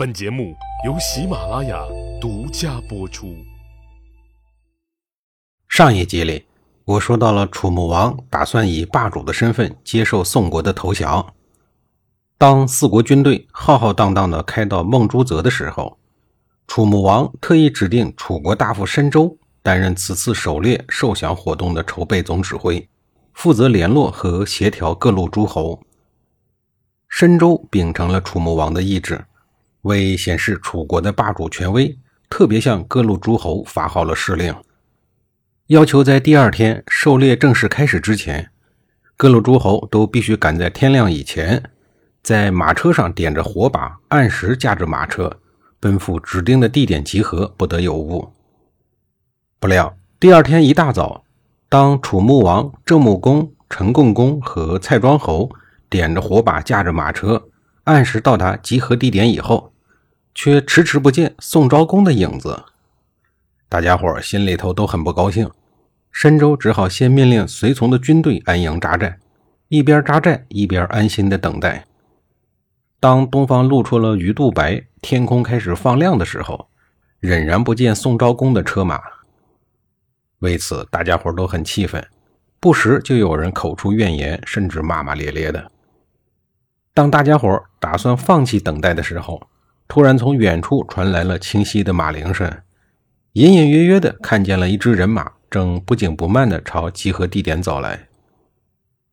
本节目由喜马拉雅独家播出。上一集里，我说到了楚穆王打算以霸主的身份接受宋国的投降。当四国军队浩浩荡荡的开到孟朱泽的时候，楚穆王特意指定楚国大夫申州担任此次狩猎受降活动的筹备总指挥，负责联络和协调各路诸侯。申州秉承了楚穆王的意志，为显示楚国的霸主权威，特别向各路诸侯发号了施令，要求在第二天狩猎正式开始之前，各路诸侯都必须赶在天亮以前，在马车上点着火把，按时驾着马车。奔赴指定的地点集合，不得有误。不料第二天一大早，当楚穆王郑穆公、陈共公和蔡庄侯点着火把，驾着马车，按时到达集合地点以后，却迟迟不见宋昭公的影子。大家伙心里头都很不高兴。申州只好先命令随从的军队安营扎寨，一边扎寨一边安心的等待。当东方露出了鱼肚白，天空开始放亮的时候，仍然不见宋昭公的车马。为此，大家伙都很气愤，不时就有人口出怨言，甚至骂骂咧咧的。当大家伙打算放弃等待的时候，突然从远处传来了清晰的马铃声，隐隐约约的看见了一支人马正不紧不慢的朝集合地点走来。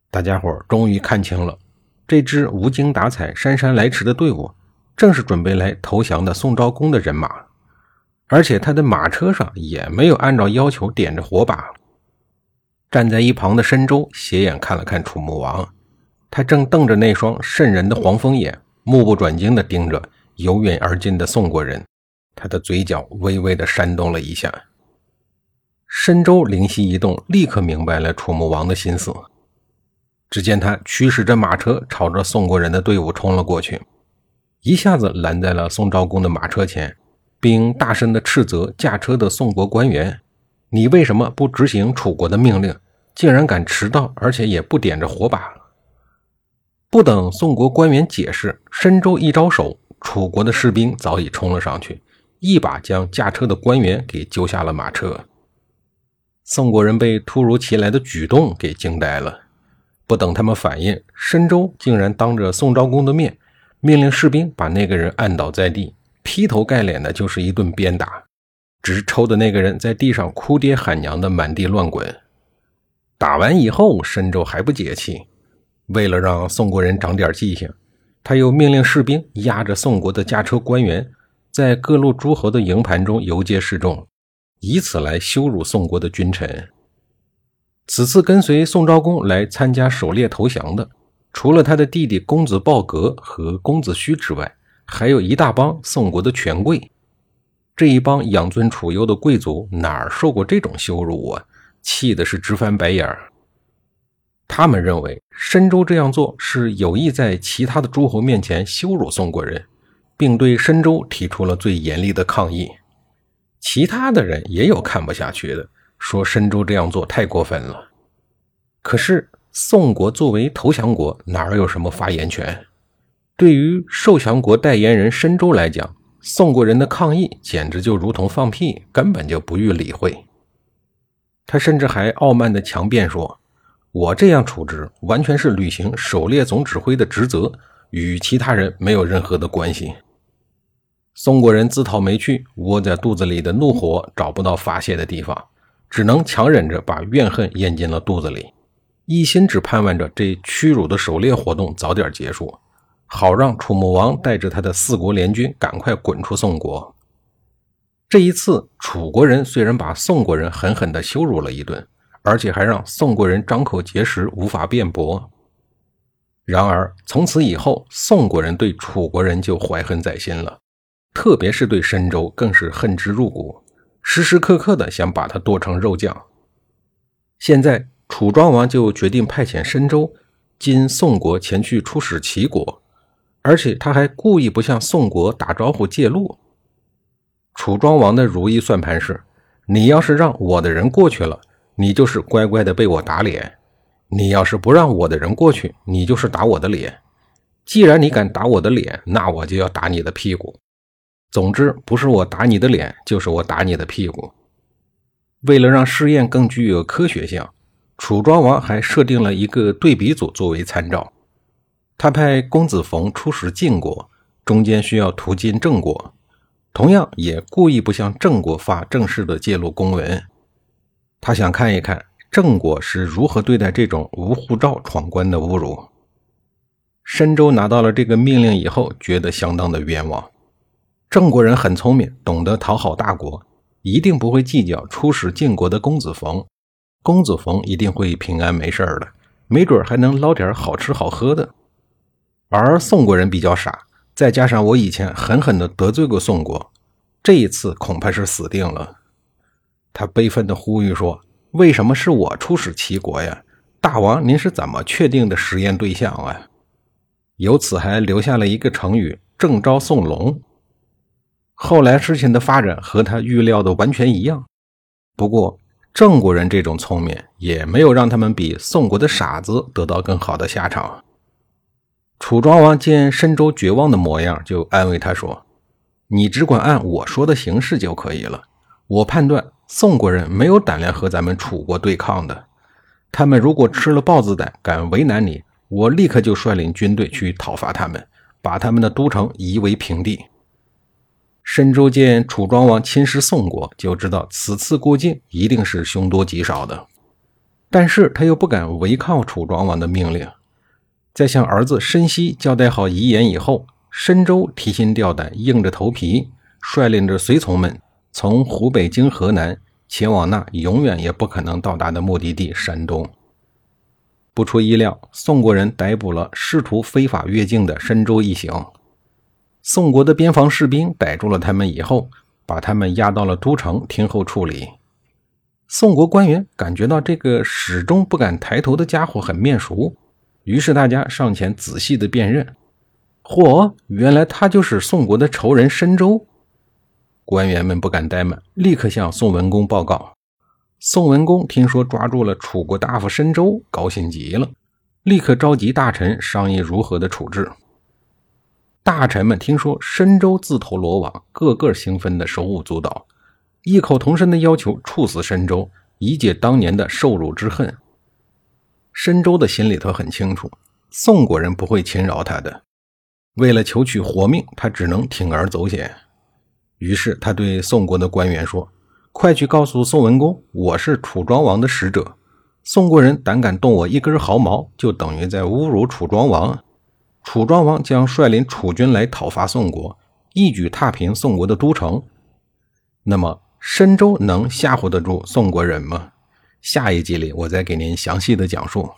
大家伙终于看清了。这支无精打采、姗姗来迟的队伍，正是准备来投降的宋昭公的人马，而且他的马车上也没有按照要求点着火把。站在一旁的申州斜眼看了看楚穆王，他正瞪着那双渗人的黄蜂眼，目不转睛地盯着由远而近的宋国人，他的嘴角微微的扇动了一下。申州灵犀一动，立刻明白了楚穆王的心思。只见他驱使着马车朝着宋国人的队伍冲了过去，一下子拦在了宋昭公的马车前，并大声地斥责驾车的宋国官员：“你为什么不执行楚国的命令？竟然敢迟到，而且也不点着火把！”不等宋国官员解释，申州一招手，楚国的士兵早已冲了上去，一把将驾车的官员给揪下了马车。宋国人被突如其来的举动给惊呆了。不等他们反应，申州竟然当着宋昭公的面，命令士兵把那个人按倒在地，劈头盖脸的就是一顿鞭打，直抽的那个人在地上哭爹喊娘的满地乱滚。打完以后，申州还不解气，为了让宋国人长点记性，他又命令士兵押着宋国的驾车官员，在各路诸侯的营盘中游街示众，以此来羞辱宋国的君臣。此次跟随宋昭公来参加狩猎投降的，除了他的弟弟公子鲍革和公子胥之外，还有一大帮宋国的权贵。这一帮养尊处优的贵族哪儿受过这种羞辱啊？气的是直翻白眼儿。他们认为申州这样做是有意在其他的诸侯面前羞辱宋国人，并对申州提出了最严厉的抗议。其他的人也有看不下去的。说申州这样做太过分了，可是宋国作为投降国，哪有什么发言权？对于受降国代言人申州来讲，宋国人的抗议简直就如同放屁，根本就不予理会。他甚至还傲慢地强辩说：“我这样处置，完全是履行狩猎总指挥的职责，与其他人没有任何的关系。”宋国人自讨没趣，窝在肚子里的怒火找不到发泄的地方。只能强忍着把怨恨咽进了肚子里，一心只盼望着这屈辱的狩猎活动早点结束，好让楚穆王带着他的四国联军赶快滚出宋国。这一次，楚国人虽然把宋国人狠狠地羞辱了一顿，而且还让宋国人张口结舌，无法辩驳。然而，从此以后，宋国人对楚国人就怀恨在心了，特别是对申州，更是恨之入骨。时时刻刻的想把他剁成肉酱。现在楚庄王就决定派遣申州经宋国前去出使齐国，而且他还故意不向宋国打招呼借路。楚庄王的如意算盘是：你要是让我的人过去了，你就是乖乖的被我打脸；你要是不让我的人过去，你就是打我的脸。既然你敢打我的脸，那我就要打你的屁股。总之，不是我打你的脸，就是我打你的屁股。为了让试验更具有科学性，楚庄王还设定了一个对比组作为参照。他派公子冯出使晋国，中间需要途经郑国，同样也故意不向郑国发正式的介入公文。他想看一看郑国是如何对待这种无护照闯关的侮辱。申州拿到了这个命令以后，觉得相当的冤枉。郑国人很聪明，懂得讨好大国，一定不会计较出使晋国的公子冯。公子冯一定会平安没事的，没准还能捞点好吃好喝的。而宋国人比较傻，再加上我以前狠狠地得罪过宋国，这一次恐怕是死定了。他悲愤地呼吁说：“为什么是我出使齐国呀？大王，您是怎么确定的实验对象啊？”由此还留下了一个成语“郑昭宋龙”。后来事情的发展和他预料的完全一样，不过郑国人这种聪明也没有让他们比宋国的傻子得到更好的下场。楚庄王见申州绝望的模样，就安慰他说：“你只管按我说的行事就可以了。我判断宋国人没有胆量和咱们楚国对抗的，他们如果吃了豹子胆，敢为难你，我立刻就率领军队去讨伐他们，把他们的都城夷为平地。”申州见楚庄王亲师宋国，就知道此次过境一定是凶多吉少的。但是他又不敢违抗楚庄王的命令。在向儿子申息交代好遗言以后，申州提心吊胆，硬着头皮，率领着随从们从湖北经河南，前往那永远也不可能到达的目的地山东。不出意料，宋国人逮捕了试图非法越境的申州一行。宋国的边防士兵逮住了他们以后，把他们押到了都城听候处理。宋国官员感觉到这个始终不敢抬头的家伙很面熟，于是大家上前仔细的辨认。嚯，原来他就是宋国的仇人申州。官员们不敢怠慢，立刻向宋文公报告。宋文公听说抓住了楚国大夫申州，高兴极了，立刻召集大臣商议如何的处置。大臣们听说申州自投罗网，个个兴奋的手舞足蹈，异口同声的要求处死申州，以解当年的受辱之恨。申州的心里头很清楚，宋国人不会轻饶他的。为了求取活命，他只能铤而走险。于是他对宋国的官员说：“快去告诉宋文公，我是楚庄王的使者。宋国人胆敢动我一根毫毛，就等于在侮辱楚庄王。”楚庄王将率领楚军来讨伐宋国，一举踏平宋国的都城。那么，申州能吓唬得住宋国人吗？下一集里，我再给您详细的讲述。